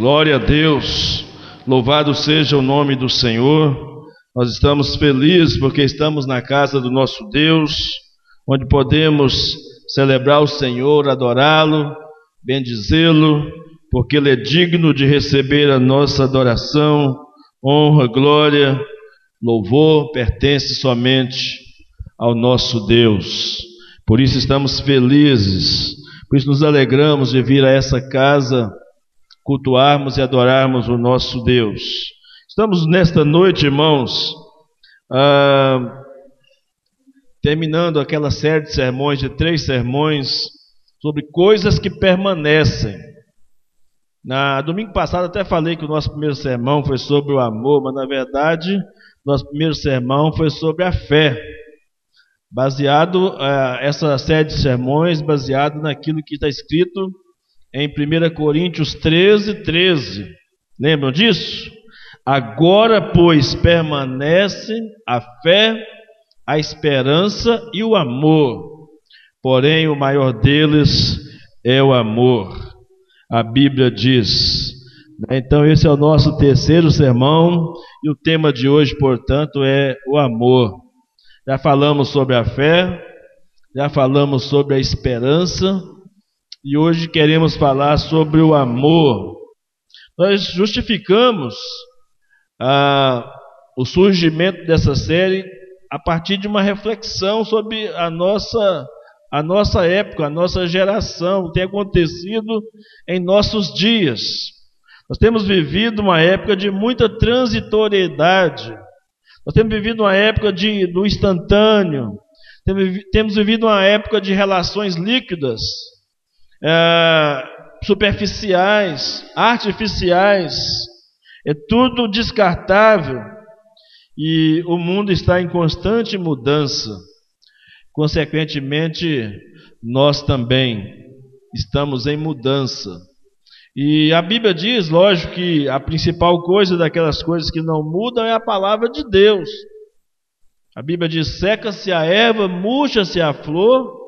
Glória a Deus. Louvado seja o nome do Senhor. Nós estamos felizes porque estamos na casa do nosso Deus, onde podemos celebrar o Senhor, adorá-lo, bendizê-lo, porque Ele é digno de receber a nossa adoração, honra, glória, louvor, pertence somente ao nosso Deus. Por isso estamos felizes, por isso nos alegramos de vir a essa casa cultuarmos e adorarmos o nosso Deus. Estamos nesta noite, irmãos, ah, terminando aquela série de sermões, de três sermões, sobre coisas que permanecem. Na domingo passado até falei que o nosso primeiro sermão foi sobre o amor, mas na verdade, nosso primeiro sermão foi sobre a fé. Baseado, uh, essa série de sermões, baseado naquilo que está escrito em 1 Coríntios 13, 13. Lembram disso? Agora, pois, permanece a fé, a esperança e o amor. Porém, o maior deles é o amor. A Bíblia diz. Né? Então, esse é o nosso terceiro sermão, e o tema de hoje, portanto, é o amor. Já falamos sobre a fé, já falamos sobre a esperança, e hoje queremos falar sobre o amor. Nós justificamos ah, o surgimento dessa série a partir de uma reflexão sobre a nossa, a nossa época, a nossa geração, o que tem acontecido em nossos dias. Nós temos vivido uma época de muita transitoriedade, nós temos vivido uma época de, do instantâneo, temos vivido uma época de relações líquidas é, superficiais, artificiais, é tudo descartável e o mundo está em constante mudança. Consequentemente, nós também estamos em mudança. E a Bíblia diz, lógico, que a principal coisa daquelas coisas que não mudam é a palavra de Deus. A Bíblia diz: seca-se a erva, murcha-se a flor,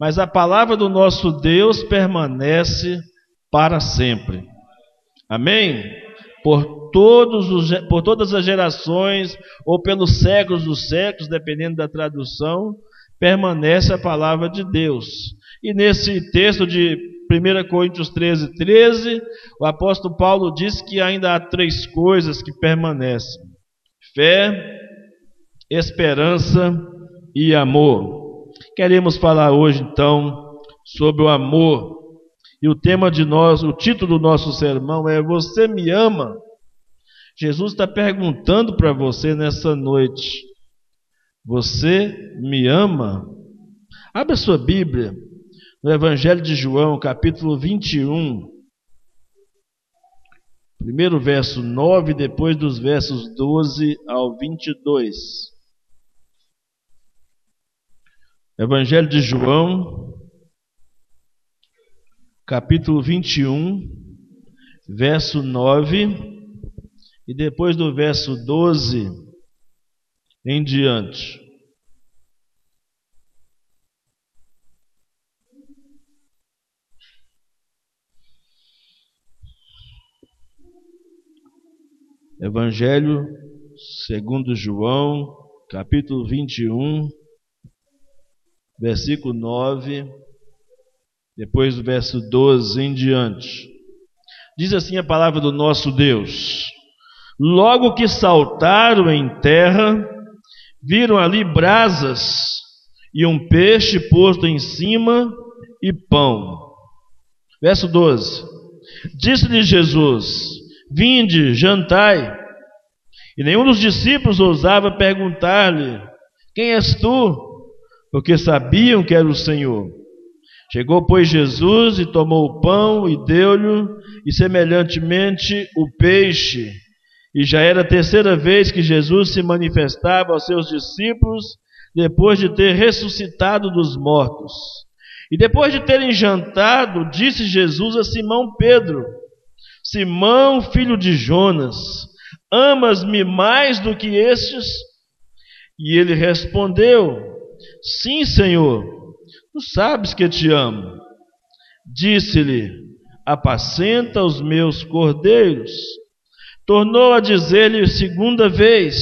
mas a palavra do nosso Deus permanece para sempre. Amém? Por, todos os, por todas as gerações, ou pelos séculos dos séculos, dependendo da tradução, permanece a palavra de Deus. E nesse texto de 1 Coríntios 13, 13, o apóstolo Paulo diz que ainda há três coisas que permanecem: fé, esperança e amor. Queremos falar hoje então sobre o amor. E o tema de nós, o título do nosso sermão é Você me ama? Jesus está perguntando para você nessa noite: Você me ama? Abra sua Bíblia no Evangelho de João, capítulo 21. Primeiro verso 9, depois dos versos 12 ao 22. Evangelho de João, capítulo 21, verso 9, e depois do verso 12 em diante. Evangelho segundo João, capítulo 21, versículo 9, depois do verso 12 em diante. Diz assim a palavra do nosso Deus: Logo que saltaram em terra, viram ali brasas e um peixe posto em cima e pão. Verso 12: Disse-lhe Jesus: Vinde, jantai. E nenhum dos discípulos ousava perguntar-lhe: Quem és tu? Porque sabiam que era o Senhor. Chegou, pois, Jesus e tomou o pão e deu-lhe, e semelhantemente o peixe. E já era a terceira vez que Jesus se manifestava aos seus discípulos, depois de ter ressuscitado dos mortos. E depois de terem jantado, disse Jesus a Simão Pedro: Simão, filho de Jonas, amas-me mais do que estes? E ele respondeu: Sim, Senhor, tu sabes que te amo. Disse-lhe: apacenta os meus cordeiros. Tornou a dizer-lhe segunda vez: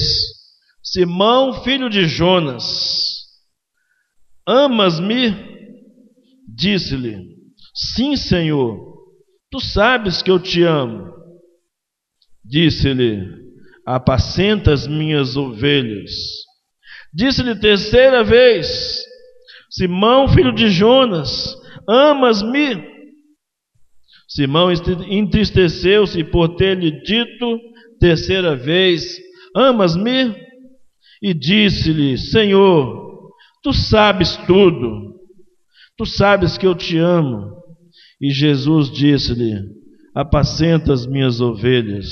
Simão, filho de Jonas, amas-me? Disse-lhe: Sim, Senhor, tu sabes que eu te amo. Disse-lhe: Apacenta as minhas ovelhas. Disse-lhe terceira vez: Simão, filho de Jonas, amas-me? Simão entristeceu-se por ter-lhe dito terceira vez: Amas-me? E disse-lhe: Senhor, tu sabes tudo, tu sabes que eu te amo. E Jesus disse-lhe: Apacenta as minhas ovelhas.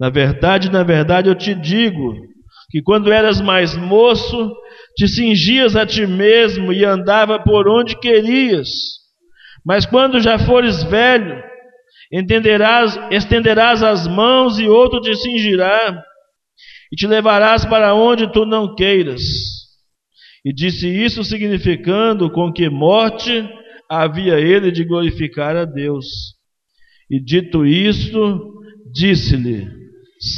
Na verdade, na verdade, eu te digo que quando eras mais moço, te cingias a ti mesmo e andava por onde querias. Mas quando já fores velho, entenderás, estenderás as mãos e outro te cingirá e te levarás para onde tu não queiras. E disse isso significando com que morte havia ele de glorificar a Deus. E dito isto, disse-lhe: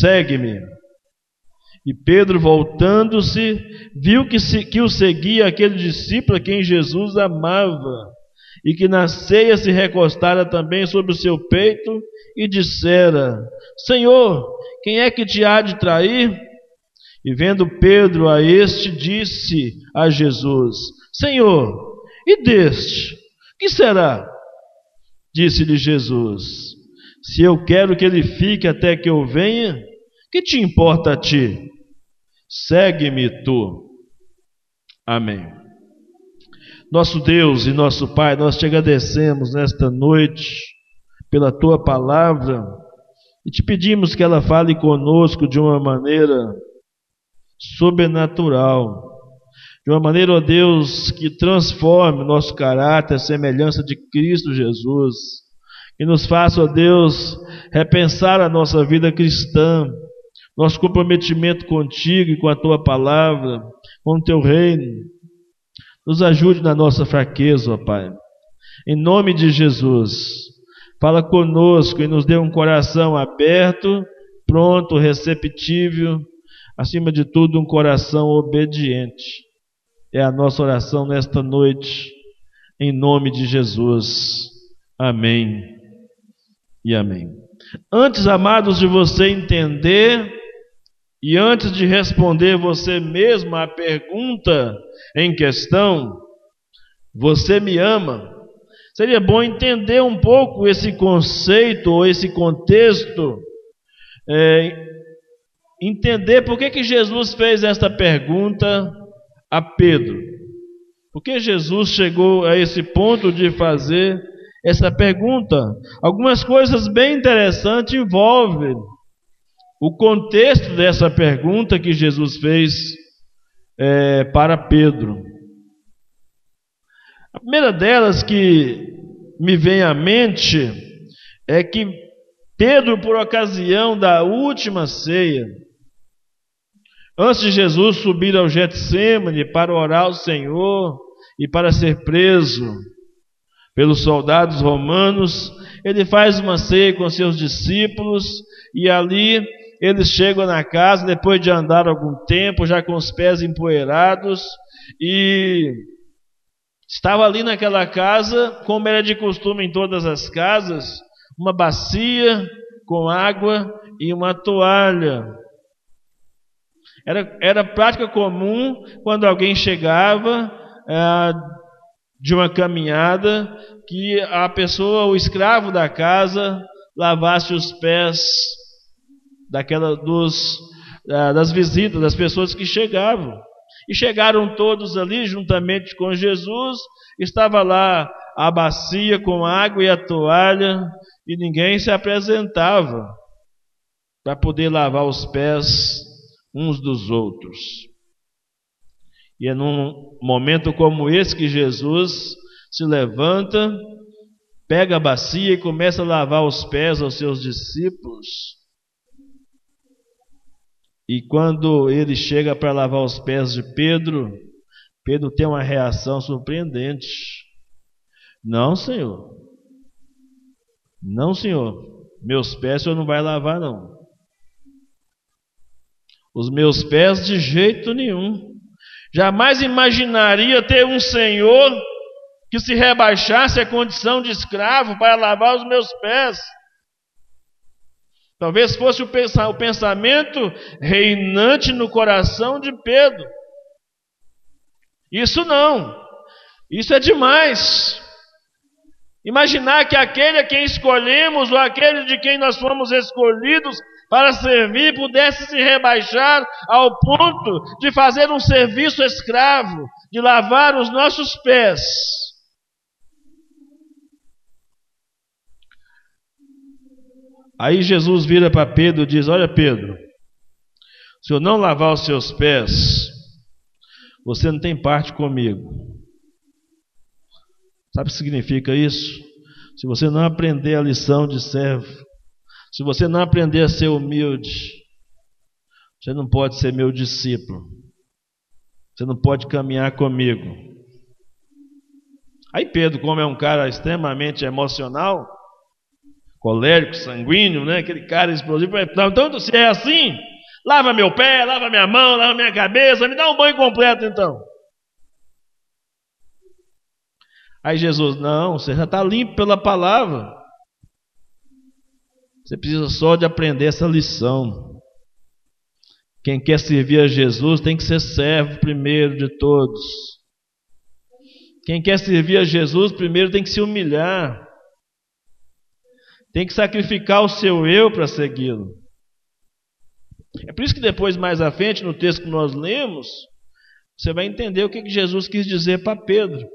Segue-me. E Pedro, voltando-se, viu que, se, que o seguia aquele discípulo a quem Jesus amava, e que na ceia se recostara também sobre o seu peito, e dissera: Senhor, quem é que te há de trair? E vendo Pedro a este, disse a Jesus: Senhor, e deste? Que será? Disse-lhe Jesus: Se eu quero que ele fique até que eu venha, que te importa a ti? Segue-me tu. Amém. Nosso Deus e nosso Pai, nós te agradecemos nesta noite pela tua palavra e te pedimos que ela fale conosco de uma maneira sobrenatural, de uma maneira, ó Deus, que transforme nosso caráter, a semelhança de Cristo Jesus, e nos faça, ó Deus, repensar a nossa vida cristã nosso comprometimento contigo e com a tua palavra, com o teu reino. Nos ajude na nossa fraqueza, ó Pai. Em nome de Jesus, fala conosco e nos dê um coração aberto, pronto, receptível, acima de tudo, um coração obediente. É a nossa oração nesta noite, em nome de Jesus. Amém e amém. Antes, amados, de você entender e antes de responder você mesmo a pergunta em questão, você me ama? Seria bom entender um pouco esse conceito ou esse contexto, é, entender por que, que Jesus fez esta pergunta a Pedro. Por que Jesus chegou a esse ponto de fazer essa pergunta? Algumas coisas bem interessantes envolvem o contexto dessa pergunta que Jesus fez é, para Pedro. A primeira delas que me vem à mente é que Pedro, por ocasião da última ceia, antes de Jesus subir ao Getsemane para orar ao Senhor e para ser preso pelos soldados romanos, ele faz uma ceia com seus discípulos e ali eles chegam na casa depois de andar algum tempo, já com os pés empoeirados, e estava ali naquela casa, como era de costume em todas as casas, uma bacia com água e uma toalha. Era, era prática comum quando alguém chegava é, de uma caminhada que a pessoa, o escravo da casa, lavasse os pés daquela dos das visitas das pessoas que chegavam. E chegaram todos ali juntamente com Jesus, estava lá a bacia com água e a toalha, e ninguém se apresentava para poder lavar os pés uns dos outros. E é num momento como esse que Jesus se levanta, pega a bacia e começa a lavar os pés aos seus discípulos. E quando ele chega para lavar os pés de Pedro, Pedro tem uma reação surpreendente. Não, Senhor. Não, senhor. Meus pés o senhor não vai lavar, não. Os meus pés de jeito nenhum. Jamais imaginaria ter um senhor que se rebaixasse a condição de escravo para lavar os meus pés. Talvez fosse o pensamento reinante no coração de Pedro. Isso não. Isso é demais. Imaginar que aquele a quem escolhemos, ou aquele de quem nós fomos escolhidos para servir, pudesse se rebaixar ao ponto de fazer um serviço escravo, de lavar os nossos pés. Aí Jesus vira para Pedro e diz: Olha, Pedro, se eu não lavar os seus pés, você não tem parte comigo. Sabe o que significa isso? Se você não aprender a lição de servo, se você não aprender a ser humilde, você não pode ser meu discípulo. Você não pode caminhar comigo. Aí Pedro, como é um cara extremamente emocional, colérico, sanguíneo, né? Aquele cara explosivo, então se é assim, lava meu pé, lava minha mão, lava minha cabeça, me dá um banho completo então. Aí Jesus, não, você já está limpo pela palavra. Você precisa só de aprender essa lição. Quem quer servir a Jesus tem que ser servo primeiro de todos. Quem quer servir a Jesus primeiro tem que se humilhar. Tem que sacrificar o seu eu para segui-lo. É por isso que depois, mais à frente, no texto que nós lemos, você vai entender o que Jesus quis dizer para Pedro.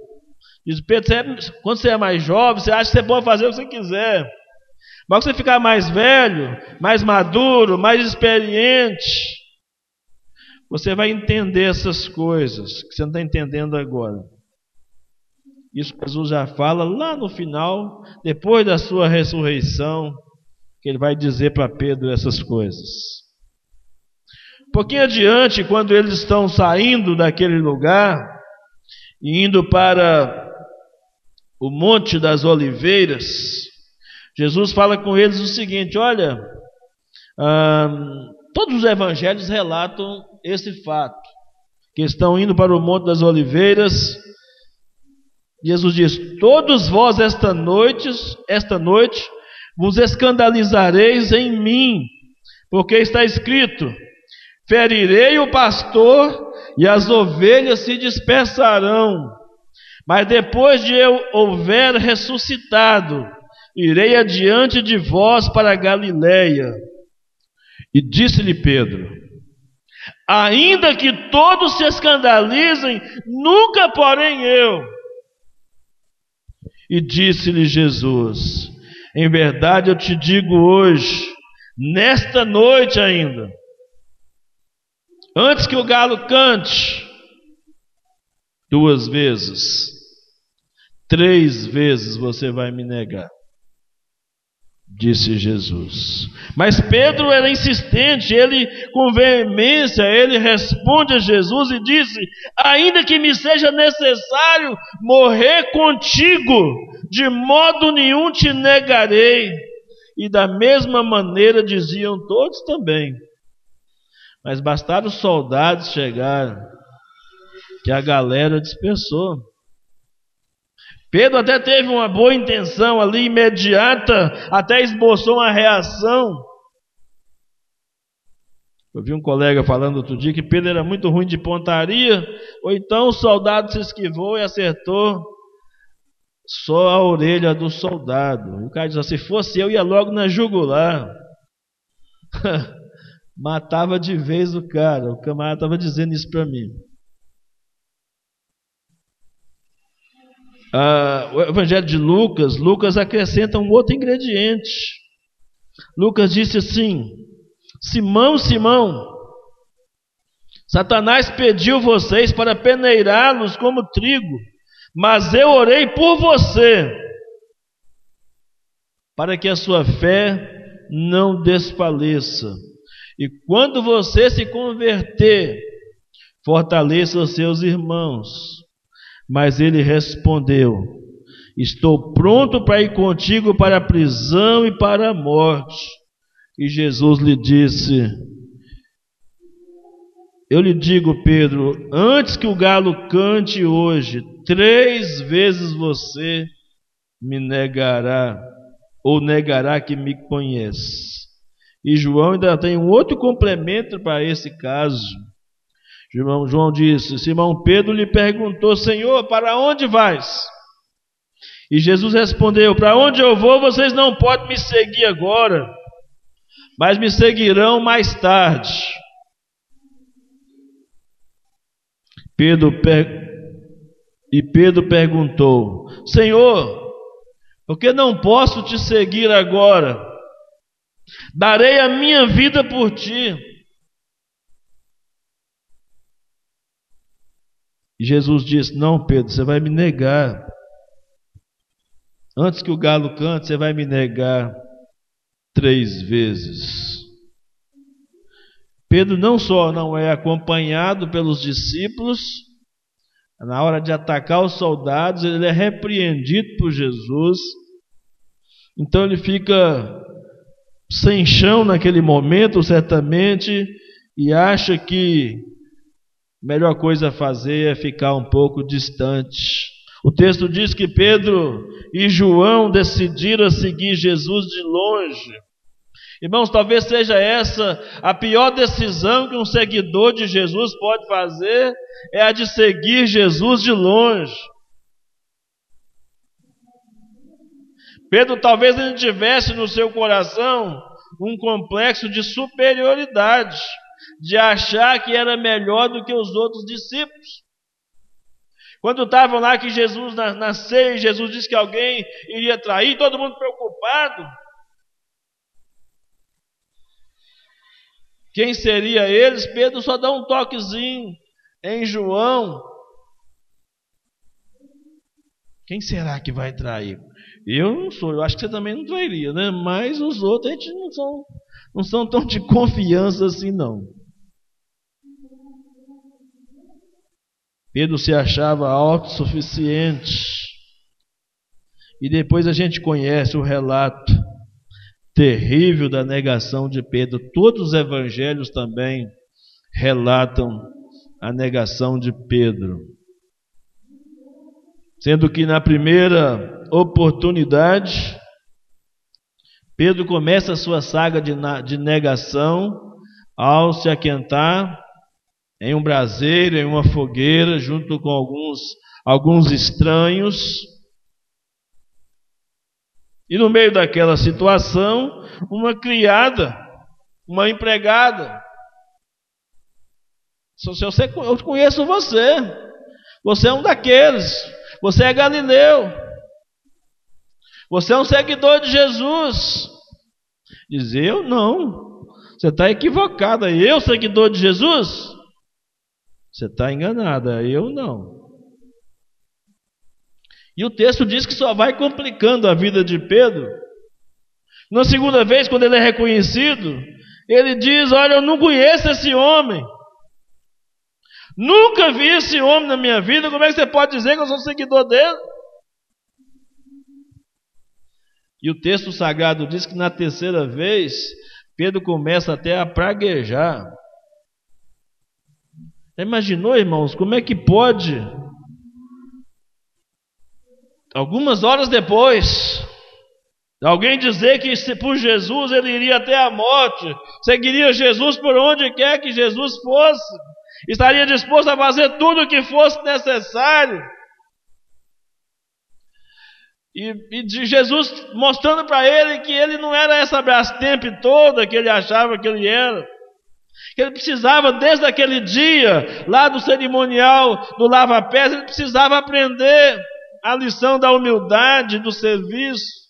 Diz Pedro, você é, quando você é mais jovem, você acha que você pode fazer o que você quiser. Mas quando você ficar mais velho, mais maduro, mais experiente, você vai entender essas coisas que você não está entendendo agora. Isso Jesus já fala lá no final, depois da sua ressurreição, que ele vai dizer para Pedro essas coisas. Um pouquinho adiante, quando eles estão saindo daquele lugar e indo para o Monte das Oliveiras, Jesus fala com eles o seguinte: olha, hum, todos os evangelhos relatam esse fato, que estão indo para o Monte das Oliveiras. Jesus diz: Todos vós esta noite, esta noite, vos escandalizareis em mim, porque está escrito: Ferirei o pastor e as ovelhas se dispersarão. Mas depois de eu houver ressuscitado, irei adiante de vós para Galiléia. E disse-lhe Pedro: Ainda que todos se escandalizem, nunca porém eu. E disse-lhe Jesus: Em verdade eu te digo hoje, nesta noite ainda, antes que o galo cante, duas vezes, Três vezes você vai me negar, disse Jesus. Mas Pedro era insistente, ele com veemência, ele responde a Jesus e disse: Ainda que me seja necessário morrer contigo, de modo nenhum te negarei. E da mesma maneira diziam todos também. Mas bastaram os soldados chegarem, que a galera dispersou. Pedro até teve uma boa intenção ali, imediata, até esboçou uma reação. Eu vi um colega falando outro dia que Pedro era muito ruim de pontaria, ou então o soldado se esquivou e acertou só a orelha do soldado. O cara diz: se fosse eu, ia logo na jugular. Matava de vez o cara. O camarada estava dizendo isso para mim. Ah, o Evangelho de Lucas, Lucas acrescenta um outro ingrediente. Lucas disse assim: Simão, Simão, Satanás pediu vocês para peneirá-los como trigo, mas eu orei por você, para que a sua fé não desfaleça. E quando você se converter, fortaleça os seus irmãos. Mas ele respondeu: Estou pronto para ir contigo para a prisão e para a morte. E Jesus lhe disse: Eu lhe digo, Pedro, antes que o galo cante hoje, três vezes você me negará, ou negará que me conhece. E João ainda tem um outro complemento para esse caso. João, João disse: Simão Pedro lhe perguntou, Senhor, para onde vais? E Jesus respondeu: Para onde eu vou, vocês não podem me seguir agora, mas me seguirão mais tarde. Pedro per... E Pedro perguntou: Senhor, por que não posso te seguir agora? Darei a minha vida por ti. E Jesus disse: Não, Pedro, você vai me negar. Antes que o galo cante, você vai me negar três vezes. Pedro não só não é acompanhado pelos discípulos, na hora de atacar os soldados, ele é repreendido por Jesus. Então ele fica sem chão naquele momento, certamente, e acha que melhor coisa a fazer é ficar um pouco distante. O texto diz que Pedro e João decidiram seguir Jesus de longe. Irmãos, talvez seja essa a pior decisão que um seguidor de Jesus pode fazer, é a de seguir Jesus de longe. Pedro talvez ele tivesse no seu coração um complexo de superioridade, de achar que era melhor do que os outros discípulos. Quando estavam lá que Jesus nasceu e Jesus disse que alguém iria trair, todo mundo preocupado. Quem seria eles? Pedro só dá um toquezinho em João. Quem será que vai trair? Eu não sou, eu acho que você também não trairia, né? Mas os outros a gente não são, não são tão de confiança assim, não. Pedro se achava autossuficiente. E depois a gente conhece o relato terrível da negação de Pedro. Todos os evangelhos também relatam a negação de Pedro. Sendo que na primeira oportunidade, Pedro começa a sua saga de, negação ao se aquentar em um braseiro, em uma fogueira, junto com alguns, alguns estranhos. E no meio daquela situação, uma criada, uma empregada. Eu conheço você, você é um daqueles, você é galileu, você é um seguidor de Jesus. Diz eu não, você está equivocada. Eu, seguidor de Jesus? Você está enganada, eu não. E o texto diz que só vai complicando a vida de Pedro. Na segunda vez, quando ele é reconhecido, ele diz: Olha, eu não conheço esse homem. Nunca vi esse homem na minha vida. Como é que você pode dizer que eu sou seguidor dele? E o texto sagrado diz que na terceira vez, Pedro começa até a praguejar. Imaginou, irmãos, como é que pode? Algumas horas depois, alguém dizer que se por Jesus ele iria até a morte, seguiria Jesus por onde quer que Jesus fosse, estaria disposto a fazer tudo o que fosse necessário. E, e Jesus mostrando para ele que ele não era essa Brastemp toda que ele achava que ele era que ele precisava, desde aquele dia, lá do cerimonial do lava-pés, ele precisava aprender a lição da humildade, do serviço.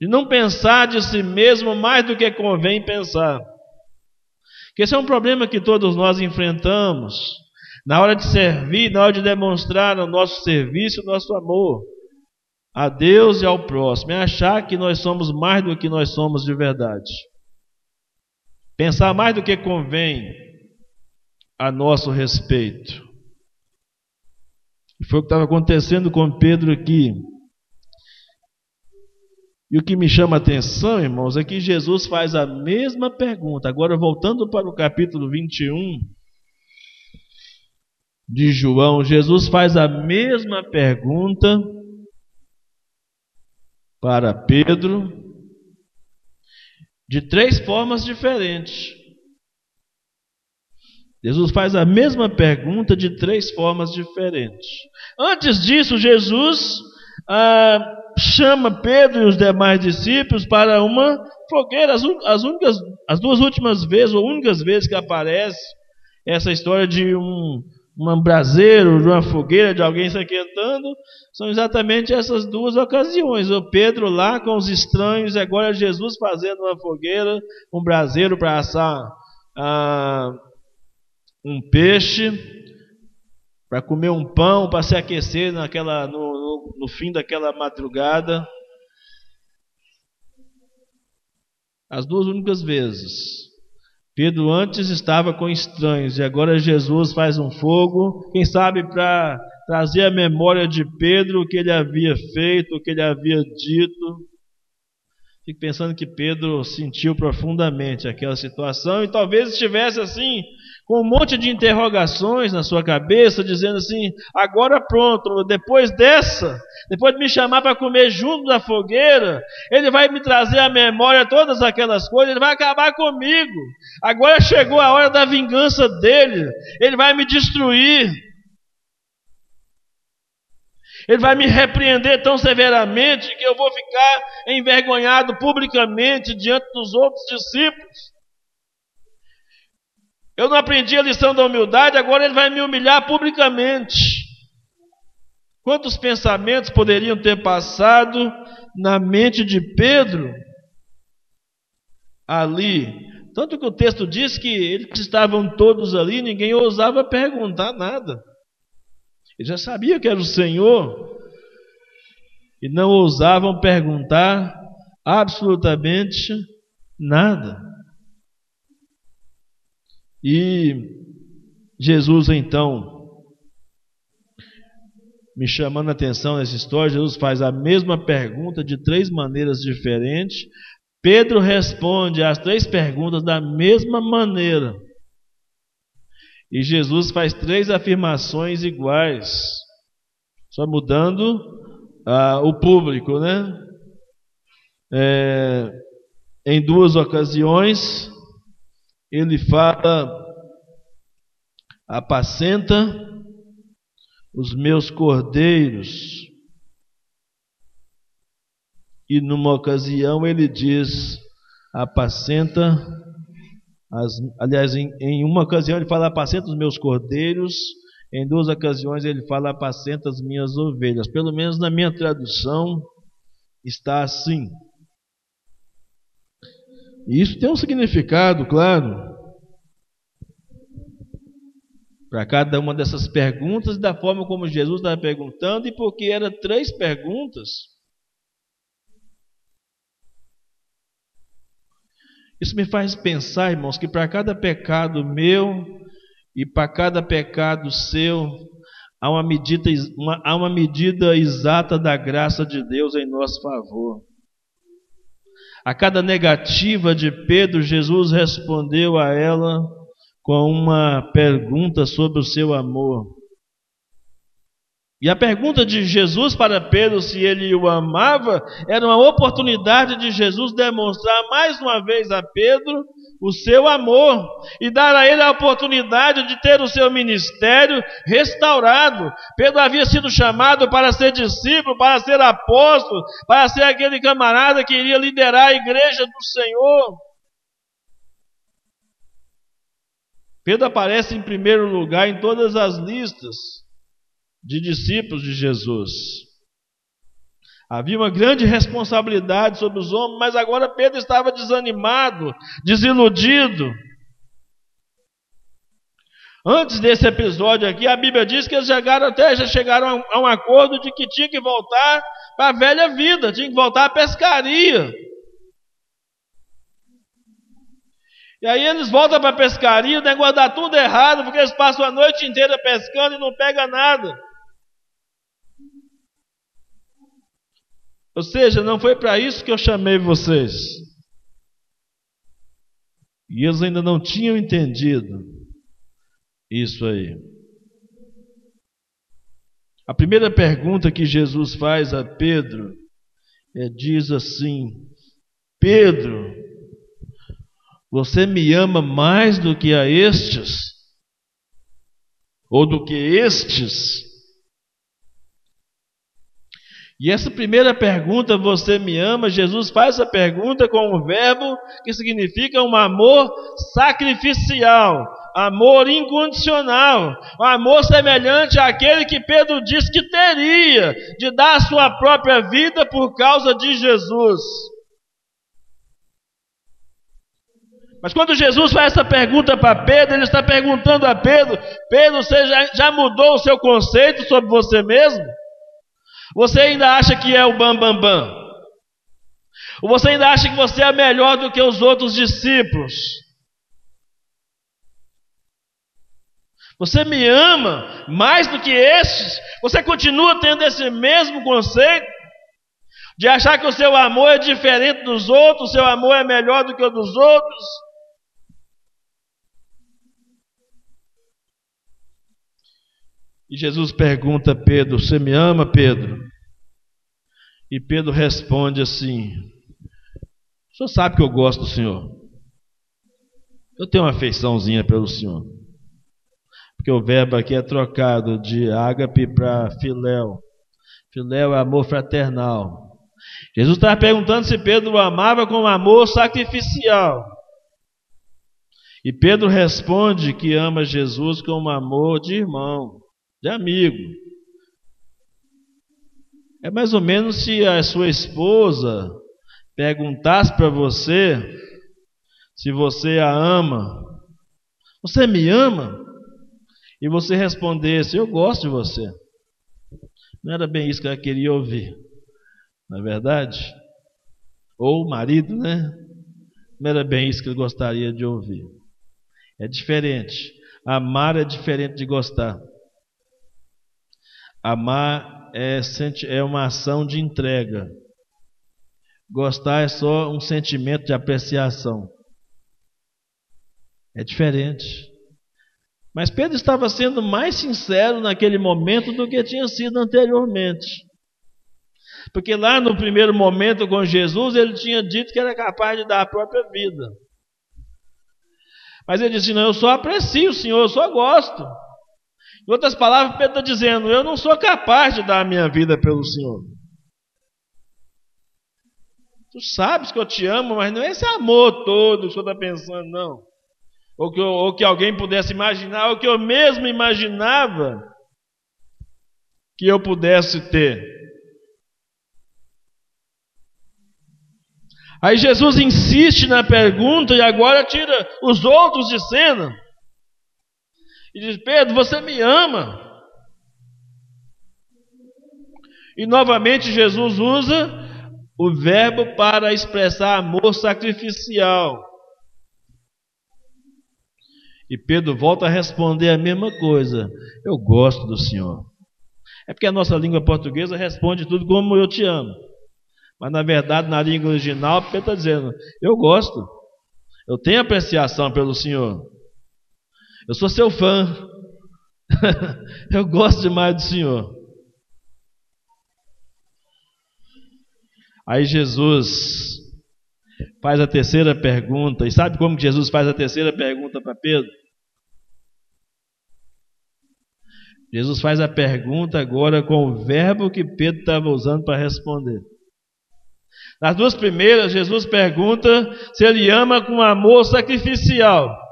De não pensar de si mesmo mais do que convém pensar. Que esse é um problema que todos nós enfrentamos na hora de servir, na hora de demonstrar o nosso serviço, o nosso amor a Deus e ao próximo, é achar que nós somos mais do que nós somos de verdade. Pensar mais do que convém a nosso respeito. Foi o que estava acontecendo com Pedro aqui. E o que me chama a atenção, irmãos, é que Jesus faz a mesma pergunta. Agora, voltando para o capítulo 21 de João, Jesus faz a mesma pergunta para Pedro, de três formas diferentes. Jesus faz a mesma pergunta de três formas diferentes. Antes disso, Jesus ah, chama Pedro e os demais discípulos para uma fogueira. As, as, únicas, as duas últimas vezes, ou únicas vezes que aparece essa história de um, um braseiro, uma fogueira, de alguém se aquentando, são exatamente essas duas ocasiões. O Pedro lá com os estranhos, e agora Jesus fazendo uma fogueira, um braseiro para assar ah, um peixe, para comer um pão, para se aquecer naquela, no, no, no fim daquela madrugada. As duas únicas vezes. Pedro antes estava com estranhos e agora Jesus faz um fogo, quem sabe para trazer a memória de Pedro o que ele havia feito, o que ele havia dito. Fico pensando que Pedro sentiu profundamente aquela situação e talvez estivesse assim com um monte de interrogações na sua cabeça, dizendo assim: agora pronto, depois dessa, depois de me chamar para comer junto da fogueira, ele vai me trazer à memória todas aquelas coisas, ele vai acabar comigo. Agora chegou a hora da vingança dele, ele vai me destruir. Ele vai me repreender tão severamente que eu vou ficar envergonhado publicamente diante dos outros discípulos. Eu não aprendi a lição da humildade, agora ele vai me humilhar publicamente. Quantos pensamentos poderiam ter passado na mente de Pedro ali? Tanto que o texto diz que eles estavam todos ali, ninguém ousava perguntar nada. Eles já sabiam que era o Senhor e não ousavam perguntar absolutamente nada. E Jesus então, me chamando a atenção nessa história, Jesus faz a mesma pergunta de três maneiras diferentes. Pedro responde às três perguntas da mesma maneira. E Jesus faz três afirmações iguais, só mudando ah, o público, né? É, em duas ocasiões, ele fala: apacenta os meus cordeiros. E numa ocasião ele diz: apacenta, as, aliás, em, em uma ocasião ele fala: apacenta os meus cordeiros. Em duas ocasiões ele fala: apacenta as minhas ovelhas. Pelo menos na minha tradução está assim. E isso tem um significado, claro, para cada uma dessas perguntas, da forma como Jesus estava perguntando, e porque eram três perguntas. Isso me faz pensar, irmãos, que para cada pecado meu e para cada pecado seu, há uma, medida, uma, há uma medida exata da graça de Deus em nosso favor. A cada negativa de Pedro, Jesus respondeu a ela com uma pergunta sobre o seu amor. E a pergunta de Jesus para Pedro se ele o amava era uma oportunidade de Jesus demonstrar mais uma vez a Pedro o seu amor e dar a ele a oportunidade de ter o seu ministério restaurado. Pedro havia sido chamado para ser discípulo, para ser apóstolo, para ser aquele camarada que iria liderar a igreja do Senhor. Pedro aparece em primeiro lugar em todas as listas de discípulos de Jesus. Havia uma grande responsabilidade sobre os homens, mas agora Pedro estava desanimado, desiludido. Antes desse episódio aqui, a Bíblia diz que eles chegaram até já chegaram a um acordo de que tinha que voltar para a velha vida, tinha que voltar à pescaria. E aí eles voltam para a pescaria, o negócio dá tudo errado, porque eles passam a noite inteira pescando e não pegam nada. Ou seja, não foi para isso que eu chamei vocês. E eles ainda não tinham entendido isso aí. A primeira pergunta que Jesus faz a Pedro é, diz assim: Pedro, você me ama mais do que a estes? Ou do que estes? E essa primeira pergunta, você me ama? Jesus faz essa pergunta com um verbo que significa um amor sacrificial, amor incondicional, um amor semelhante àquele que Pedro disse que teria de dar a sua própria vida por causa de Jesus. Mas quando Jesus faz essa pergunta para Pedro, ele está perguntando a Pedro: Pedro, você já, já mudou o seu conceito sobre você mesmo? Você ainda acha que é o bambambam? Bam, bam? Você ainda acha que você é melhor do que os outros discípulos? Você me ama mais do que estes? Você continua tendo esse mesmo conceito? De achar que o seu amor é diferente dos outros, o seu amor é melhor do que o dos outros? E Jesus pergunta a Pedro: Você me ama, Pedro? E Pedro responde assim: O senhor sabe que eu gosto do senhor. Eu tenho uma afeiçãozinha pelo senhor. Porque o verbo aqui é trocado de ágape para filéu. Filéu é amor fraternal. Jesus estava perguntando se Pedro o amava com amor sacrificial. E Pedro responde que ama Jesus com amor de irmão de amigo. É mais ou menos se a sua esposa perguntasse para você se você a ama. Você me ama? E você respondesse: Eu gosto de você. Não era bem isso que ela queria ouvir, não é verdade? Ou o marido, né? Não era bem isso que ele gostaria de ouvir. É diferente. Amar é diferente de gostar. Amar é, é uma ação de entrega. Gostar é só um sentimento de apreciação. É diferente. Mas Pedro estava sendo mais sincero naquele momento do que tinha sido anteriormente. Porque lá no primeiro momento com Jesus, ele tinha dito que era capaz de dar a própria vida. Mas ele disse: Não, eu só aprecio o Senhor, eu só gosto. Em outras palavras, Pedro está dizendo: Eu não sou capaz de dar a minha vida pelo Senhor. Tu sabes que eu te amo, mas não é esse amor todo que o Senhor está pensando, não. Ou que, ou que alguém pudesse imaginar, ou que eu mesmo imaginava que eu pudesse ter. Aí Jesus insiste na pergunta e agora tira os outros de cena e diz: Pedro, você me ama. E novamente Jesus usa o verbo para expressar amor sacrificial. E Pedro volta a responder a mesma coisa: Eu gosto do Senhor. É porque a nossa língua portuguesa responde tudo como eu te amo. Mas na verdade, na língua original, Pedro está dizendo: Eu gosto. Eu tenho apreciação pelo Senhor. Eu sou seu fã. eu gosto demais do Senhor. Aí Jesus faz a terceira pergunta. E sabe como Jesus faz a terceira pergunta para Pedro? Jesus faz a pergunta agora com o verbo que Pedro estava usando para responder. Nas duas primeiras, Jesus pergunta se ele ama com amor sacrificial.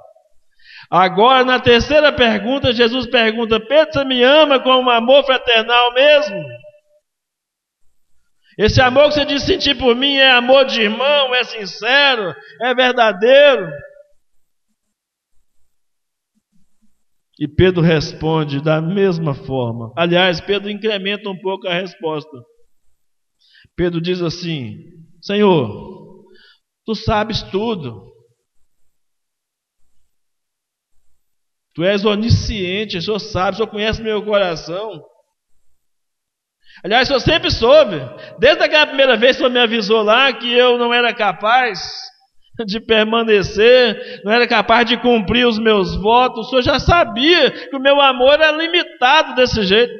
Agora, na terceira pergunta, Jesus pergunta: Pedro, você me ama com um amor fraternal mesmo? Esse amor que você diz sentir por mim é amor de irmão, é sincero, é verdadeiro? E Pedro responde da mesma forma. Aliás, Pedro incrementa um pouco a resposta. Pedro diz assim: Senhor, tu sabes tudo. Tu és onisciente, o Senhor sabe, o Senhor conhece meu coração. Aliás, eu sempre soube, desde aquela primeira vez que o senhor me avisou lá que eu não era capaz de permanecer, não era capaz de cumprir os meus votos, o senhor já sabia que o meu amor era limitado desse jeito.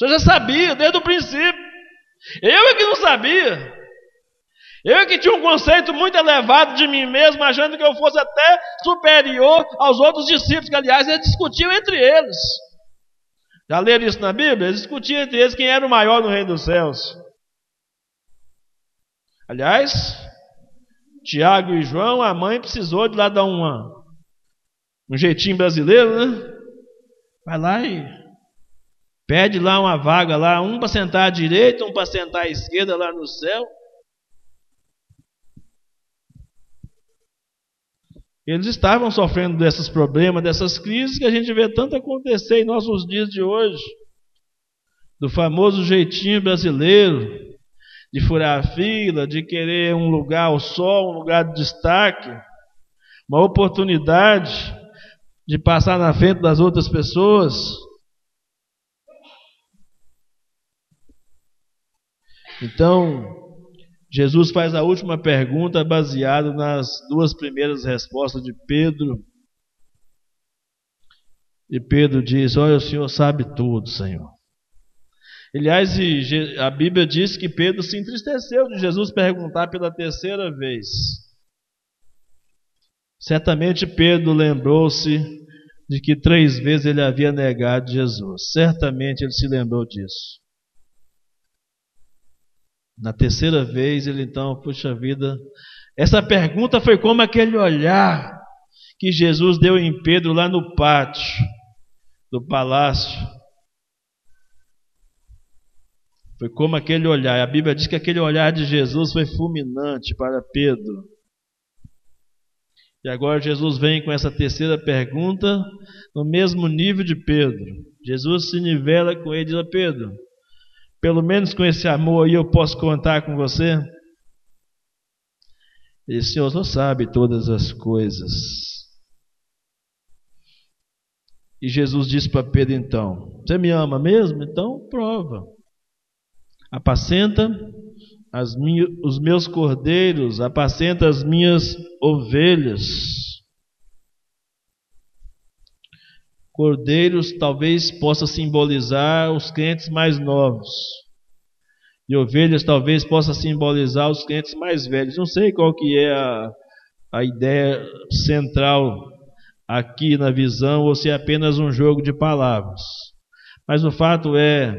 O senhor já sabia desde o princípio. Eu é que não sabia. Eu que tinha um conceito muito elevado de mim mesmo, achando que eu fosse até superior aos outros discípulos, que aliás eles discutiam entre eles. Já leram isso na Bíblia? Eles discutiam entre eles quem era o maior no reino dos céus. Aliás, Tiago e João, a mãe precisou de lá dar uma, um jeitinho brasileiro, né? Vai lá e pede lá uma vaga lá, um para sentar à direita, um para sentar à esquerda lá no céu. Eles estavam sofrendo desses problemas, dessas crises que a gente vê tanto acontecer em nossos dias de hoje. Do famoso jeitinho brasileiro, de furar a fila, de querer um lugar ao sol, um lugar de destaque, uma oportunidade de passar na frente das outras pessoas. Então, Jesus faz a última pergunta baseado nas duas primeiras respostas de Pedro. E Pedro diz: Olha, o Senhor sabe tudo, Senhor. Aliás, a Bíblia diz que Pedro se entristeceu de Jesus perguntar pela terceira vez. Certamente Pedro lembrou-se de que três vezes ele havia negado Jesus. Certamente ele se lembrou disso. Na terceira vez, ele então, puxa vida, essa pergunta foi como aquele olhar que Jesus deu em Pedro lá no pátio do palácio. Foi como aquele olhar. A Bíblia diz que aquele olhar de Jesus foi fulminante para Pedro. E agora Jesus vem com essa terceira pergunta no mesmo nível de Pedro. Jesus se nivela com ele e diz: Pedro, pelo menos com esse amor aí eu posso contar com você? E o Senhor só sabe todas as coisas. E Jesus disse para Pedro então: Você me ama mesmo? Então prova. Apacenta as minhas, os meus cordeiros, apacenta as minhas ovelhas. Cordeiros talvez possa simbolizar os crentes mais novos. E ovelhas talvez possa simbolizar os crentes mais velhos. Não sei qual que é a, a ideia central aqui na visão ou se é apenas um jogo de palavras. Mas o fato é,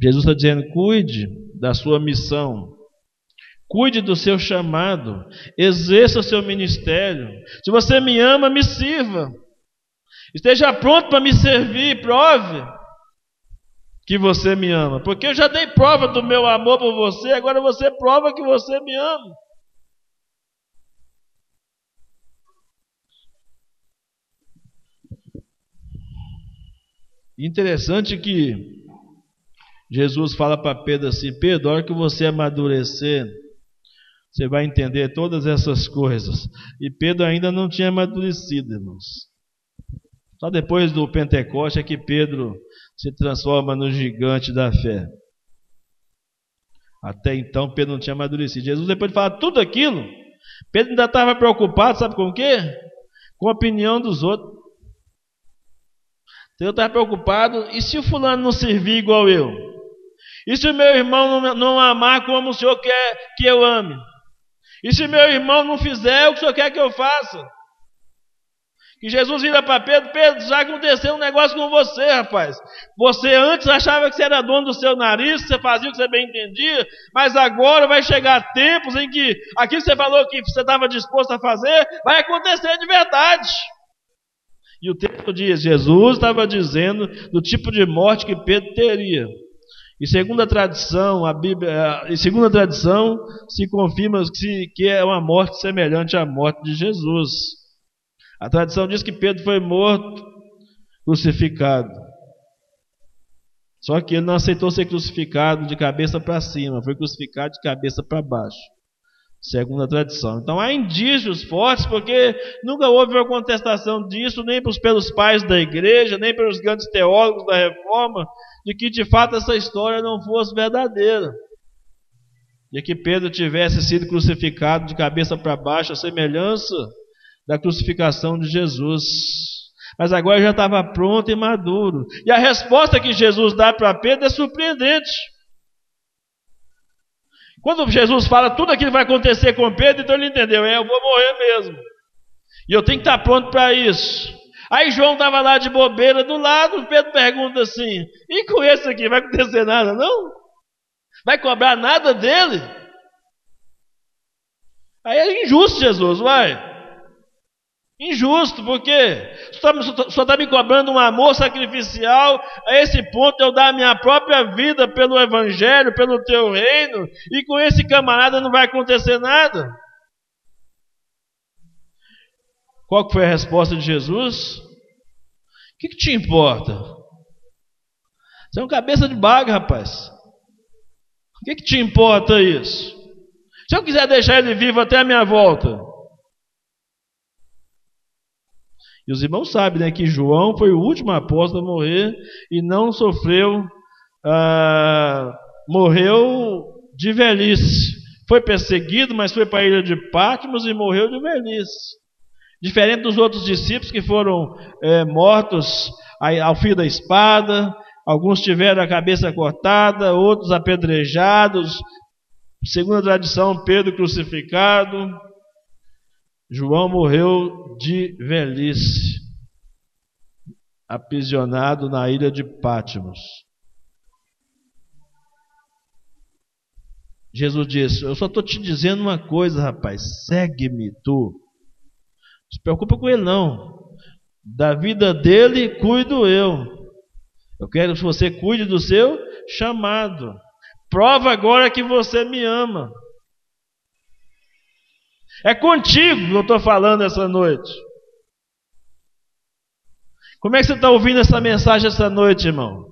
Jesus está dizendo: cuide da sua missão, cuide do seu chamado, exerça o seu ministério. Se você me ama, me sirva. Esteja pronto para me servir, prove que você me ama. Porque eu já dei prova do meu amor por você, agora você prova que você me ama. Interessante que Jesus fala para Pedro assim: Pedro, a hora que você amadurecer, você vai entender todas essas coisas. E Pedro ainda não tinha amadurecido, irmãos. Só depois do Pentecoste é que Pedro se transforma no gigante da fé. Até então Pedro não tinha amadurecido. Jesus, depois de falar tudo aquilo, Pedro ainda estava preocupado, sabe com o quê? Com a opinião dos outros. Então eu estava preocupado, e se o fulano não servir igual eu? E se o meu irmão não, não amar como o senhor quer que eu ame? E se meu irmão não fizer o que o senhor quer que eu faça? Que Jesus vira para Pedro: Pedro, já aconteceu um negócio com você, rapaz. Você antes achava que você era dono do seu nariz, que você fazia o que você bem entendia, mas agora vai chegar tempos em que aquilo que você falou que você estava disposto a fazer, vai acontecer de verdade. E o texto diz: Jesus estava dizendo do tipo de morte que Pedro teria. E segundo a tradição, a Bíblia, e segundo a tradição, se confirma que é uma morte semelhante à morte de Jesus. A tradição diz que Pedro foi morto, crucificado. Só que ele não aceitou ser crucificado de cabeça para cima, foi crucificado de cabeça para baixo. segundo a tradição. Então há indícios fortes, porque nunca houve uma contestação disso, nem pelos pais da igreja, nem pelos grandes teólogos da reforma, de que de fato essa história não fosse verdadeira. De que Pedro tivesse sido crucificado de cabeça para baixo, a semelhança da crucificação de Jesus. Mas agora já estava pronto e maduro. E a resposta que Jesus dá para Pedro é surpreendente. Quando Jesus fala tudo aquilo que vai acontecer com Pedro, então ele entendeu, é, eu vou morrer mesmo. E eu tenho que estar pronto para isso. Aí João estava lá de bobeira do lado, Pedro pergunta assim: e com esse aqui, vai acontecer nada, não? Vai cobrar nada dele? Aí é injusto, Jesus, vai. Injusto, porque só está me cobrando um amor sacrificial a esse ponto eu dar a minha própria vida pelo Evangelho, pelo teu reino, e com esse camarada não vai acontecer nada. Qual foi a resposta de Jesus? O que, que te importa? Você é um cabeça de baga, rapaz. O que, que te importa isso? Se eu quiser deixar ele vivo até a minha volta, E os irmãos sabem né, que João foi o último apóstolo a morrer e não sofreu, ah, morreu de velhice. Foi perseguido, mas foi para a ilha de Patmos e morreu de velhice. Diferente dos outros discípulos que foram é, mortos ao fio da espada, alguns tiveram a cabeça cortada, outros apedrejados, segundo a tradição, Pedro crucificado. João morreu de velhice, aprisionado na ilha de Pátimos. Jesus disse: Eu só estou te dizendo uma coisa, rapaz, segue-me tu. Não se preocupa com ele, não. Da vida dele, cuido eu. Eu quero que você cuide do seu chamado. Prova agora que você me ama. É contigo que eu estou falando essa noite. Como é que você está ouvindo essa mensagem essa noite, irmão?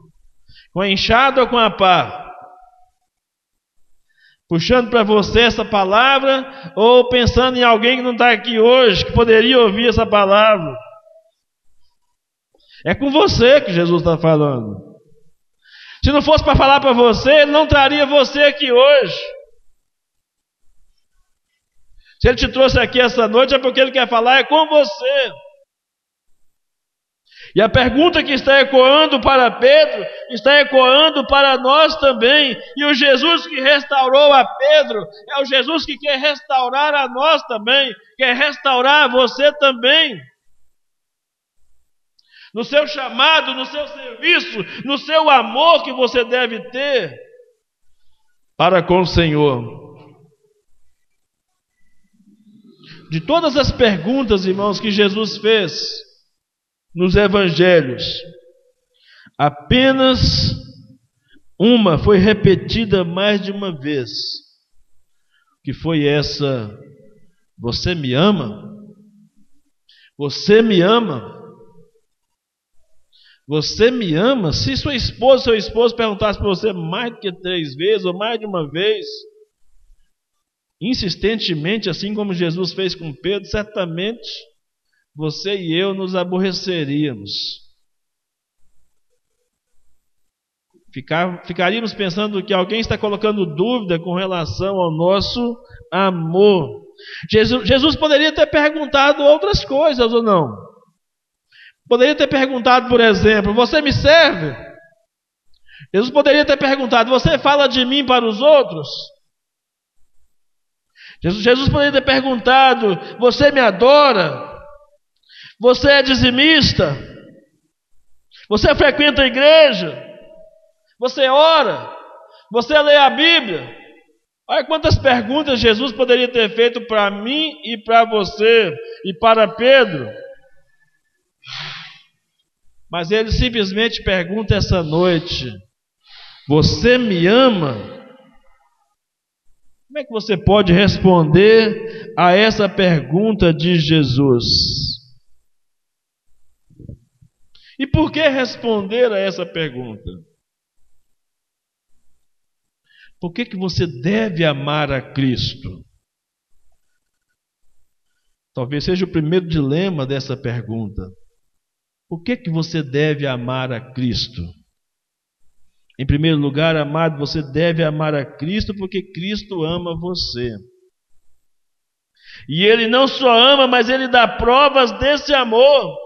Com a enxada ou com a pá? Puxando para você essa palavra ou pensando em alguém que não está aqui hoje, que poderia ouvir essa palavra? É com você que Jesus está falando. Se não fosse para falar para você, ele não traria você aqui hoje. Se ele te trouxe aqui essa noite é porque ele quer falar é com você. E a pergunta que está ecoando para Pedro está ecoando para nós também. E o Jesus que restaurou a Pedro é o Jesus que quer restaurar a nós também, quer restaurar você também. No seu chamado, no seu serviço, no seu amor que você deve ter para com o Senhor. De todas as perguntas, irmãos, que Jesus fez nos evangelhos, apenas uma foi repetida mais de uma vez, que foi essa: Você me ama? Você me ama? Você me ama? Se sua esposa, seu esposo perguntasse para você mais do que três vezes ou mais de uma vez, insistentemente, assim como Jesus fez com Pedro, certamente você e eu nos aborreceríamos. Ficar, ficaríamos pensando que alguém está colocando dúvida com relação ao nosso amor. Jesus, Jesus poderia ter perguntado outras coisas ou não? Poderia ter perguntado, por exemplo, você me serve? Jesus poderia ter perguntado, você fala de mim para os outros? Jesus, Jesus poderia ter perguntado: Você me adora? Você é dizimista? Você frequenta a igreja? Você ora? Você lê a Bíblia? Olha quantas perguntas Jesus poderia ter feito para mim e para você e para Pedro. Mas ele simplesmente pergunta essa noite: Você me ama? Como é que você pode responder a essa pergunta de Jesus? E por que responder a essa pergunta? Por que, que você deve amar a Cristo? Talvez seja o primeiro dilema dessa pergunta. Por que, que você deve amar a Cristo? Em primeiro lugar, amado, você deve amar a Cristo porque Cristo ama você. E Ele não só ama, mas Ele dá provas desse amor.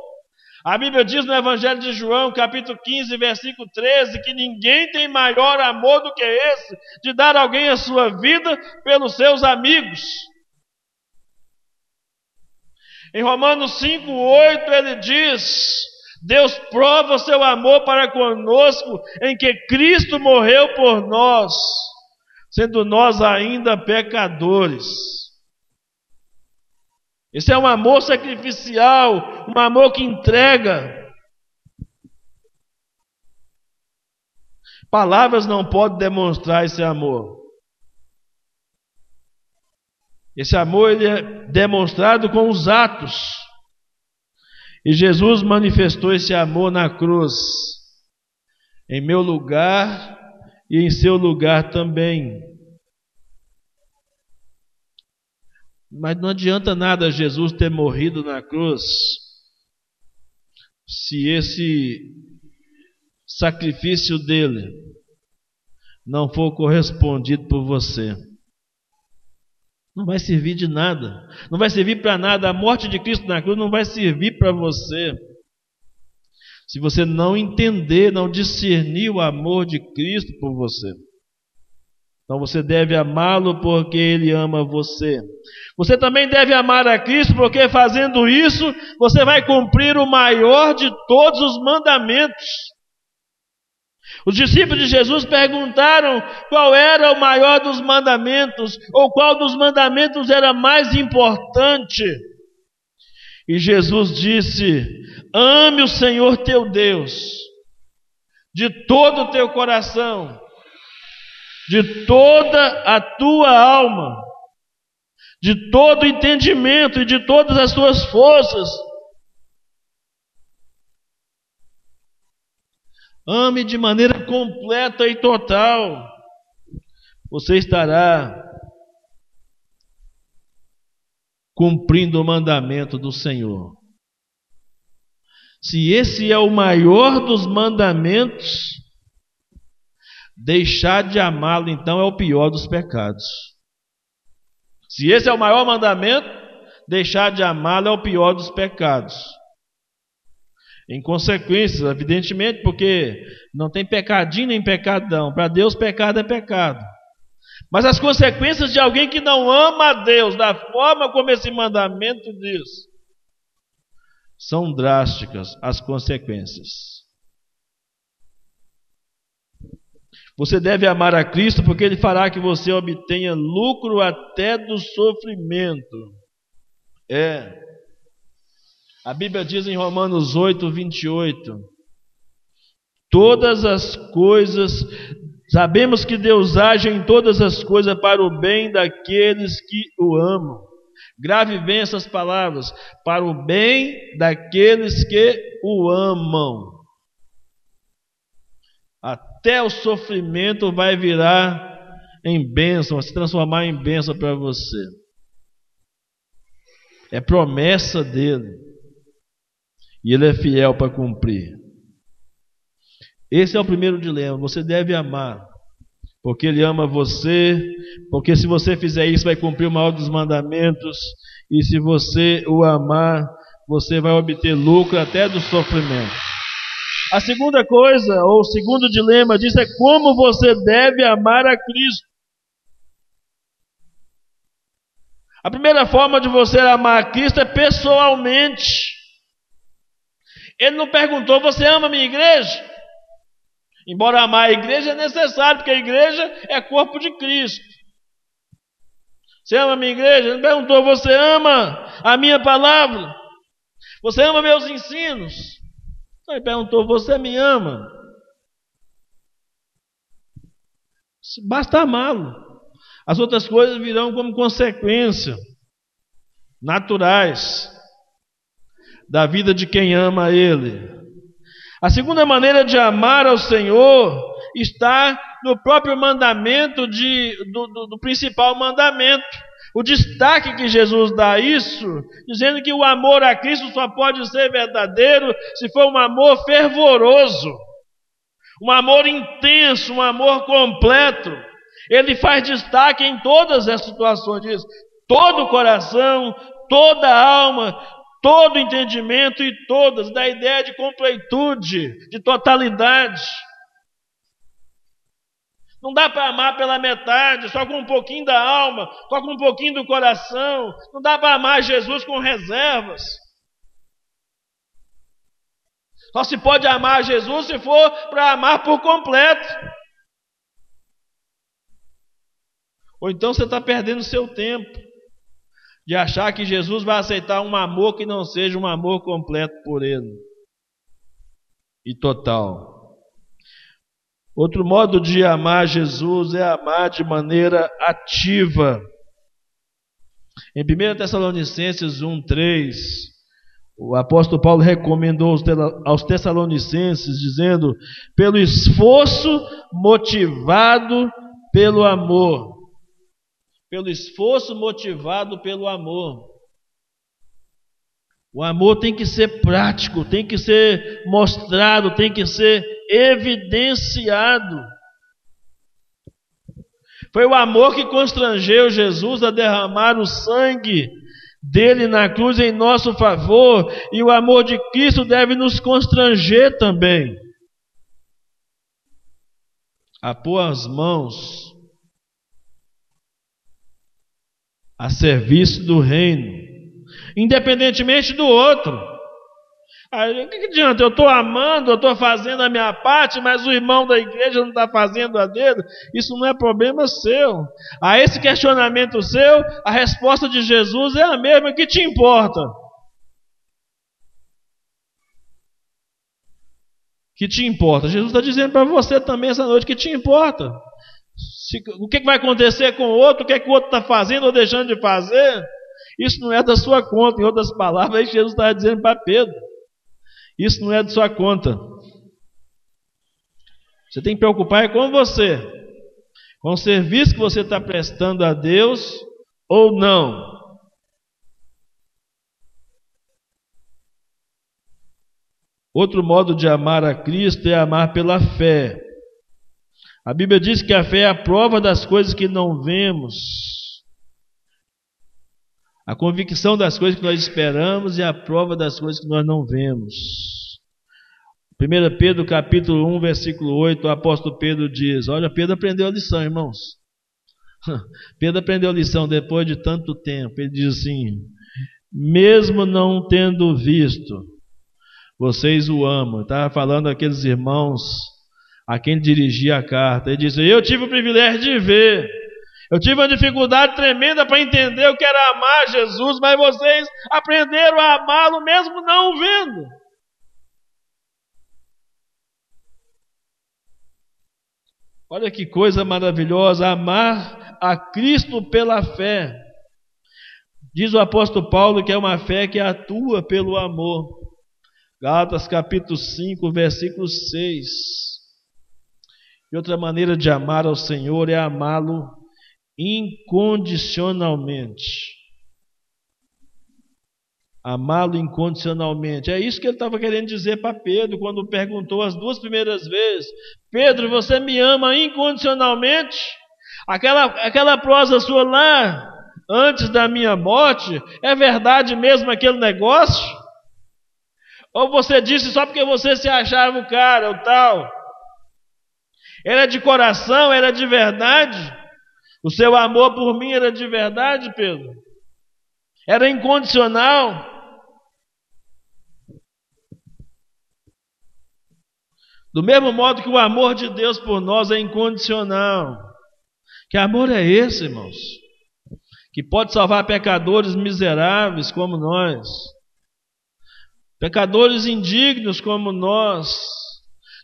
A Bíblia diz no Evangelho de João, capítulo 15, versículo 13, que ninguém tem maior amor do que esse, de dar alguém a sua vida pelos seus amigos. Em Romanos 5, 8, ele diz: Deus prova o seu amor para conosco em que Cristo morreu por nós, sendo nós ainda pecadores. Esse é um amor sacrificial, um amor que entrega. Palavras não podem demonstrar esse amor. Esse amor ele é demonstrado com os atos. E Jesus manifestou esse amor na cruz, em meu lugar e em seu lugar também. Mas não adianta nada Jesus ter morrido na cruz, se esse sacrifício dele não for correspondido por você. Não vai servir de nada. Não vai servir para nada. A morte de Cristo na cruz não vai servir para você. Se você não entender, não discernir o amor de Cristo por você. Então você deve amá-lo porque ele ama você. Você também deve amar a Cristo porque fazendo isso, você vai cumprir o maior de todos os mandamentos. Os discípulos de Jesus perguntaram qual era o maior dos mandamentos, ou qual dos mandamentos era mais importante. E Jesus disse: Ame o Senhor teu Deus, de todo o teu coração, de toda a tua alma, de todo o entendimento e de todas as tuas forças Ame de maneira completa e total. Você estará cumprindo o mandamento do Senhor. Se esse é o maior dos mandamentos, deixar de amá-lo então é o pior dos pecados. Se esse é o maior mandamento, deixar de amá-lo é o pior dos pecados em consequências, evidentemente, porque não tem pecadinho nem pecadão. Para Deus, pecado é pecado. Mas as consequências de alguém que não ama a Deus da forma como esse mandamento diz, são drásticas as consequências. Você deve amar a Cristo porque Ele fará que você obtenha lucro até do sofrimento. É. A Bíblia diz em Romanos 8, 28: Todas as coisas, sabemos que Deus age em todas as coisas para o bem daqueles que o amam. Grave bem essas palavras: para o bem daqueles que o amam. Até o sofrimento vai virar em bênção, se transformar em bênção para você. É promessa dele. E ele é fiel para cumprir. Esse é o primeiro dilema. Você deve amar. Porque ele ama você. Porque se você fizer isso, vai cumprir o maior dos mandamentos. E se você o amar, você vai obter lucro até do sofrimento. A segunda coisa, ou o segundo dilema, diz é como você deve amar a Cristo. A primeira forma de você amar a Cristo é pessoalmente. Ele não perguntou: Você ama a minha igreja? Embora amar a igreja é necessário, porque a igreja é corpo de Cristo. Você ama a minha igreja? Ele perguntou: Você ama a minha palavra? Você ama meus ensinos? Ele perguntou: Você me ama? Basta amá-lo. As outras coisas virão como consequência, naturais da vida de quem ama Ele. A segunda maneira de amar ao Senhor está no próprio mandamento de, do, do, do principal mandamento. o destaque que Jesus dá a isso, dizendo que o amor a Cristo só pode ser verdadeiro se for um amor fervoroso, um amor intenso, um amor completo. Ele faz destaque em todas as situações, diz: todo o coração, toda a alma, todo entendimento e todas, da ideia de completude, de totalidade. Não dá para amar pela metade, só com um pouquinho da alma, só com um pouquinho do coração. Não dá para amar Jesus com reservas. Só se pode amar Jesus se for para amar por completo. Ou então você está perdendo seu tempo de achar que Jesus vai aceitar um amor que não seja um amor completo por Ele e total. Outro modo de amar Jesus é amar de maneira ativa. Em 1 Tessalonicenses 1,3, o apóstolo Paulo recomendou aos Tessalonicenses, dizendo: pelo esforço motivado pelo amor. Pelo esforço motivado pelo amor. O amor tem que ser prático, tem que ser mostrado, tem que ser evidenciado. Foi o amor que constrangeu Jesus a derramar o sangue dele na cruz em nosso favor, e o amor de Cristo deve nos constranger também. A pôr as mãos a serviço do reino, independentemente do outro. Aí, o que, adianta? Eu estou amando, eu estou fazendo a minha parte, mas o irmão da igreja não está fazendo a dele. Isso não é problema seu. A esse questionamento seu, a resposta de Jesus é a mesma. O que te importa? que te importa? Jesus está dizendo para você também essa noite que te importa. Se, o que, vai acontecer com o outro, o que, é que o outro está fazendo ou deixando de fazer, isso não é da sua conta. Em outras palavras, Jesus está dizendo para Pedro. Isso não é de sua conta. Você tem que preocupar é com você, com o serviço que você está prestando a Deus ou não. Outro modo de amar a Cristo é amar pela fé. A Bíblia diz que a fé é a prova das coisas que não vemos. A convicção das coisas que nós esperamos e a prova das coisas que nós não vemos. 1 Pedro capítulo 1, versículo 8, o apóstolo Pedro diz: Olha, Pedro aprendeu a lição, irmãos. Pedro aprendeu a lição depois de tanto tempo. Ele diz assim: Mesmo não tendo visto, vocês o amam. Estava falando aqueles irmãos a quem dirigia a carta. Ele disse: Eu tive o privilégio de ver eu tive uma dificuldade tremenda para entender o que era amar Jesus, mas vocês aprenderam a amá-lo mesmo não vendo. Olha que coisa maravilhosa, amar a Cristo pela fé. Diz o apóstolo Paulo que é uma fé que atua pelo amor. Gálatas capítulo 5, versículo 6. E outra maneira de amar ao Senhor é amá-lo incondicionalmente. Amá-lo incondicionalmente. É isso que ele estava querendo dizer para Pedro quando perguntou as duas primeiras vezes: Pedro, você me ama incondicionalmente? Aquela, aquela prosa sua lá, antes da minha morte, é verdade mesmo aquele negócio? Ou você disse só porque você se achava o cara, o tal? Era de coração, era de verdade? O seu amor por mim era de verdade, Pedro? Era incondicional? Do mesmo modo que o amor de Deus por nós é incondicional. Que amor é esse, irmãos? Que pode salvar pecadores miseráveis como nós, pecadores indignos como nós,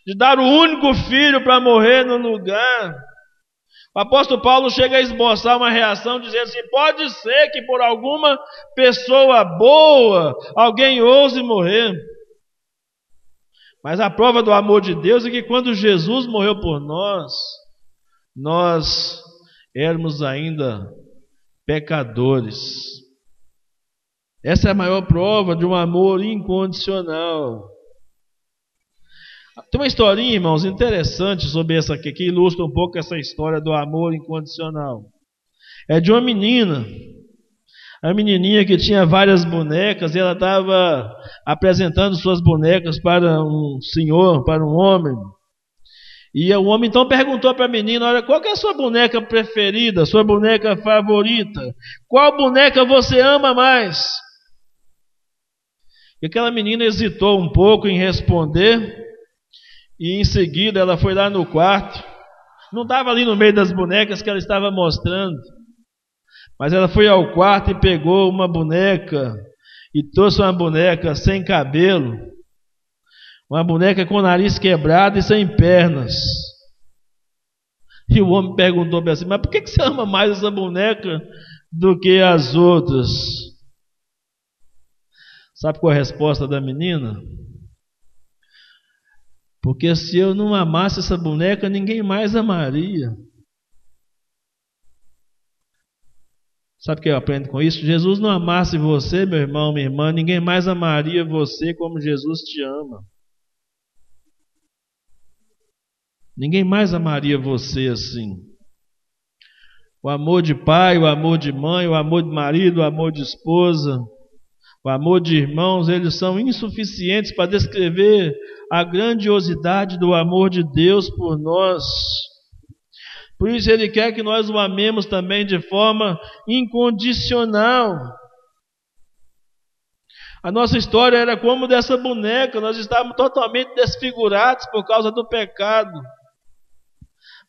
de dar o único filho para morrer no lugar o apóstolo Paulo chega a esboçar uma reação dizendo assim: pode ser que por alguma pessoa boa alguém ouse morrer. Mas a prova do amor de Deus é que quando Jesus morreu por nós, nós éramos ainda pecadores. Essa é a maior prova de um amor incondicional. Tem uma historinha, irmãos, interessante sobre essa aqui, que ilustra um pouco essa história do amor incondicional. É de uma menina, a menininha que tinha várias bonecas, e ela estava apresentando suas bonecas para um senhor, para um homem. E o homem então perguntou para a menina: Olha, qual é a sua boneca preferida, sua boneca favorita? Qual boneca você ama mais? E aquela menina hesitou um pouco em responder, e em seguida ela foi lá no quarto. Não estava ali no meio das bonecas que ela estava mostrando, mas ela foi ao quarto e pegou uma boneca, e trouxe uma boneca sem cabelo uma boneca com o nariz quebrado e sem pernas. E o homem perguntou para assim: Mas por que você ama mais essa boneca do que as outras? Sabe qual é a resposta da menina? Porque se eu não amasse essa boneca, ninguém mais amaria. Sabe o que eu aprendo com isso? Jesus não amasse você, meu irmão, minha irmã, ninguém mais amaria você como Jesus te ama. Ninguém mais amaria você assim. O amor de pai, o amor de mãe, o amor de marido, o amor de esposa, o amor de irmãos, eles são insuficientes para descrever a grandiosidade do amor de Deus por nós. Por isso ele quer que nós o amemos também de forma incondicional. A nossa história era como dessa boneca, nós estávamos totalmente desfigurados por causa do pecado.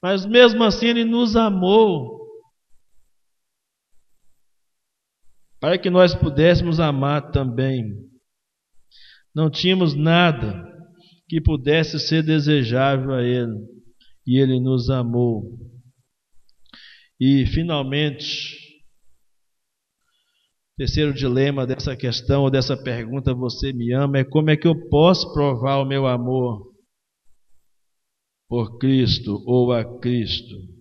Mas mesmo assim Ele nos amou. Para que nós pudéssemos amar também. Não tínhamos nada que pudesse ser desejável a Ele. E Ele nos amou. E finalmente, terceiro dilema dessa questão ou dessa pergunta, você me ama, é como é que eu posso provar o meu amor? por Cristo ou a Cristo?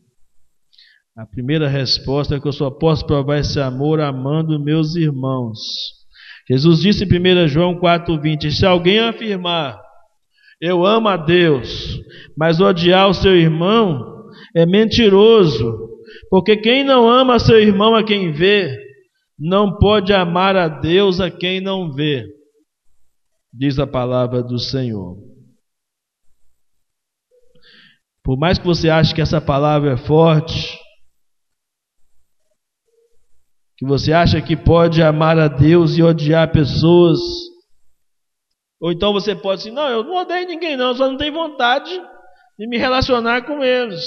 A primeira resposta é que eu só posso provar esse amor amando meus irmãos. Jesus disse em 1 João 4,20: Se alguém afirmar, eu amo a Deus, mas odiar o seu irmão, é mentiroso, porque quem não ama seu irmão a quem vê, não pode amar a Deus a quem não vê, diz a palavra do Senhor. Por mais que você ache que essa palavra é forte, que você acha que pode amar a Deus e odiar pessoas, ou então você pode dizer: Não, eu não odeio ninguém, não, só não tenho vontade de me relacionar com eles.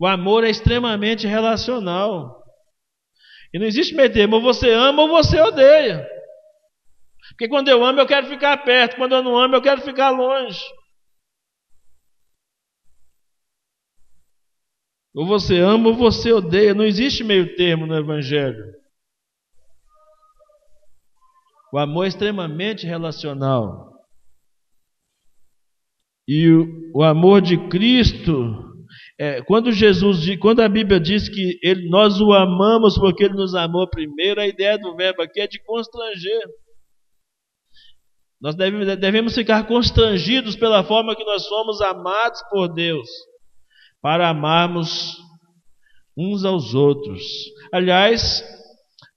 O amor é extremamente relacional. E não existe meio termo, ou você ama ou você odeia. Porque quando eu amo, eu quero ficar perto, quando eu não amo, eu quero ficar longe. Ou você ama ou você odeia. Não existe meio termo no Evangelho. O amor é extremamente relacional. E o, o amor de Cristo, é, quando Jesus, quando a Bíblia diz que ele, nós o amamos porque Ele nos amou primeiro, a ideia do verbo aqui é de constranger. Nós devemos, devemos ficar constrangidos pela forma que nós somos amados por Deus para amarmos uns aos outros. Aliás,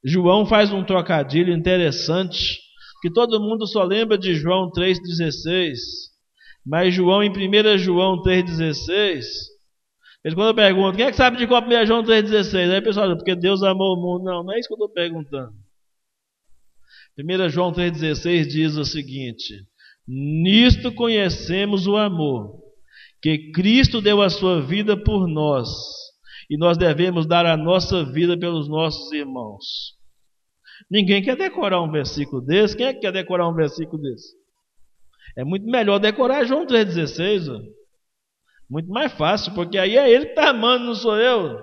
João faz um trocadilho interessante, que todo mundo só lembra de João 3,16, mas João, em 1 João 3,16, eles quando perguntam, quem é que sabe de qual 1 João 3,16? Aí o pessoal diz, porque Deus amou o mundo. Não, não é isso que eu estou perguntando. 1 João 3,16 diz o seguinte: Nisto conhecemos o amor que Cristo deu a sua vida por nós e nós devemos dar a nossa vida pelos nossos irmãos. Ninguém quer decorar um versículo desse. Quem é que quer decorar um versículo desse? É muito melhor decorar João 3,16. Muito mais fácil, porque aí é ele que está amando, não sou eu.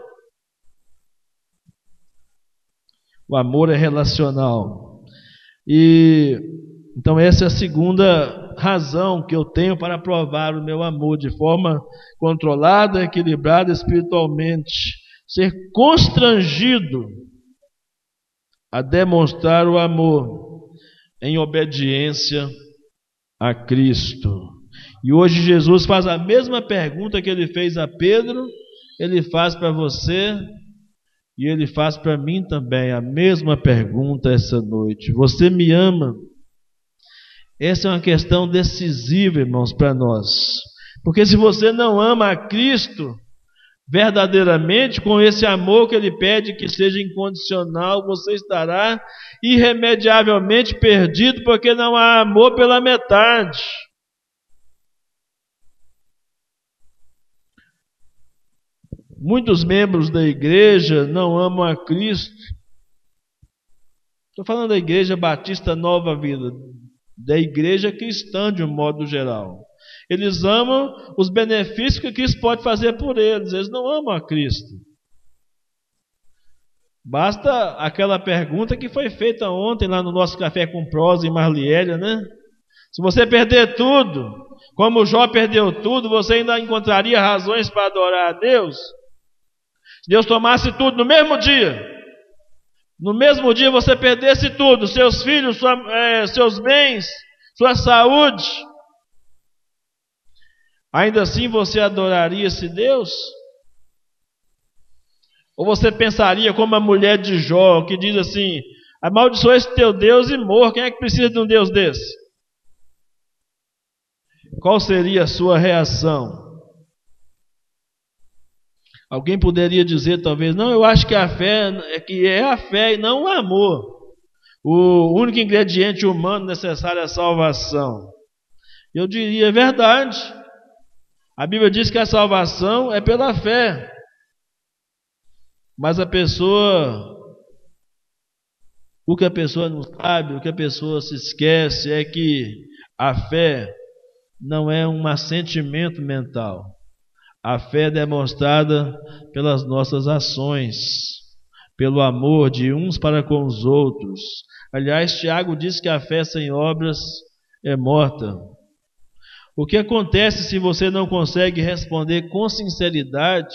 O amor é relacional. E então essa é a segunda razão que eu tenho para provar o meu amor de forma controlada, equilibrada espiritualmente, ser constrangido a demonstrar o amor em obediência a Cristo. E hoje Jesus faz a mesma pergunta que ele fez a Pedro, ele faz para você e ele faz para mim também a mesma pergunta essa noite. Você me ama? Essa é uma questão decisiva, irmãos, para nós. Porque se você não ama a Cristo verdadeiramente, com esse amor que Ele pede que seja incondicional, você estará irremediavelmente perdido, porque não há amor pela metade. Muitos membros da igreja não amam a Cristo. Estou falando da igreja batista Nova Vida, da igreja cristã de um modo geral. Eles amam os benefícios que Cristo pode fazer por eles, eles não amam a Cristo. Basta aquela pergunta que foi feita ontem lá no nosso café com prosa em Marliélia, né? Se você perder tudo, como Jó perdeu tudo, você ainda encontraria razões para adorar a Deus? Se Deus tomasse tudo no mesmo dia, no mesmo dia você perdesse tudo, seus filhos, sua, é, seus bens, sua saúde, ainda assim você adoraria esse Deus? Ou você pensaria como a mulher de Jó, que diz assim: amaldiçoa esse teu Deus e morra. Quem é que precisa de um Deus desse? Qual seria a sua reação? Alguém poderia dizer talvez, não, eu acho que a fé é que é a fé e não o amor. O único ingrediente humano necessário é a salvação. Eu diria, é verdade. A Bíblia diz que a salvação é pela fé. Mas a pessoa, o que a pessoa não sabe, o que a pessoa se esquece é que a fé não é um assentimento mental. A fé é demonstrada pelas nossas ações, pelo amor de uns para com os outros. Aliás, Tiago diz que a fé sem obras é morta. O que acontece se você não consegue responder com sinceridade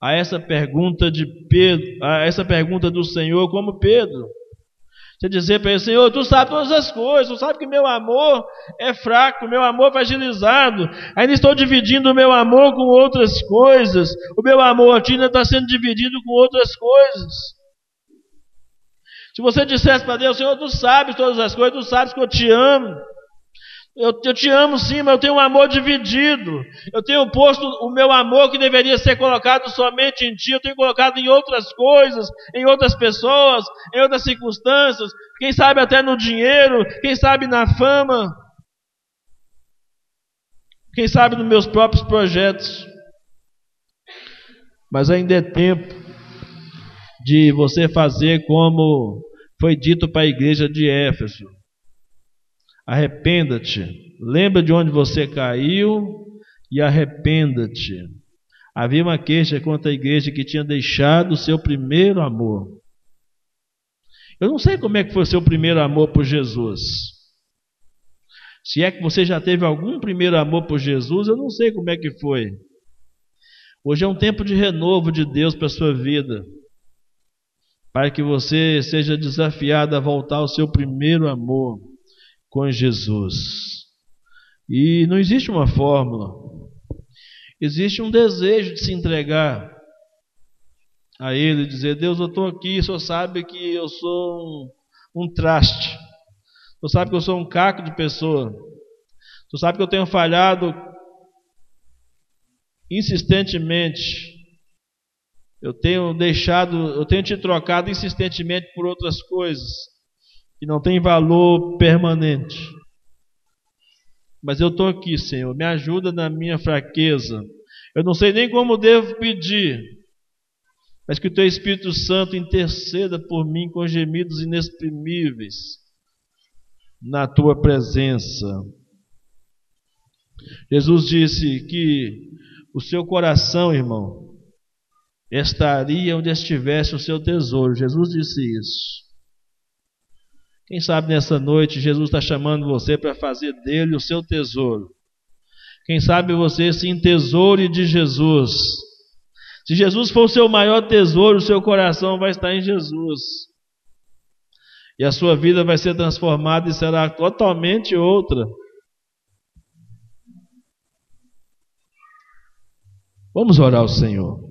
a essa pergunta de Pedro, a essa pergunta do Senhor como Pedro? Você dizer para ele, Senhor, tu sabes todas as coisas, tu sabe que meu amor é fraco, meu amor fragilizado, ainda estou dividindo o meu amor com outras coisas, o meu amor a ti ainda está sendo dividido com outras coisas. Se você dissesse para Deus, Senhor, tu sabes todas as coisas, tu sabes que eu te amo, eu, eu, te amo sim, mas eu tenho um amor dividido. Eu tenho posto o meu amor que deveria ser colocado somente em ti, eu tenho colocado em outras coisas, em outras pessoas, em outras circunstâncias, quem sabe até no dinheiro, quem sabe na fama, quem sabe nos meus próprios projetos. Mas ainda é tempo de você fazer como foi dito para a igreja de Éfeso Arrependa-te. Lembra de onde você caiu e arrependa-te. Havia uma queixa contra a igreja que tinha deixado o seu primeiro amor. Eu não sei como é que foi o seu primeiro amor por Jesus. Se é que você já teve algum primeiro amor por Jesus, eu não sei como é que foi. Hoje é um tempo de renovo de Deus para a sua vida. Para que você seja desafiado a voltar ao seu primeiro amor com Jesus. E não existe uma fórmula. Existe um desejo de se entregar a Ele, dizer: Deus, eu estou aqui, o Senhor sabe que eu sou um, um traste, o Senhor sabe que eu sou um caco de pessoa, o Senhor sabe que eu tenho falhado insistentemente, eu tenho deixado, eu tenho te trocado insistentemente por outras coisas que não tem valor permanente. Mas eu estou aqui, Senhor, me ajuda na minha fraqueza. Eu não sei nem como devo pedir, mas que o Teu Espírito Santo interceda por mim com gemidos inexprimíveis na Tua presença. Jesus disse que o seu coração, irmão, estaria onde estivesse o seu tesouro. Jesus disse isso. Quem sabe nessa noite Jesus está chamando você para fazer dele o seu tesouro. Quem sabe você se entesoure de Jesus. Se Jesus for o seu maior tesouro, o seu coração vai estar em Jesus. E a sua vida vai ser transformada e será totalmente outra. Vamos orar ao Senhor.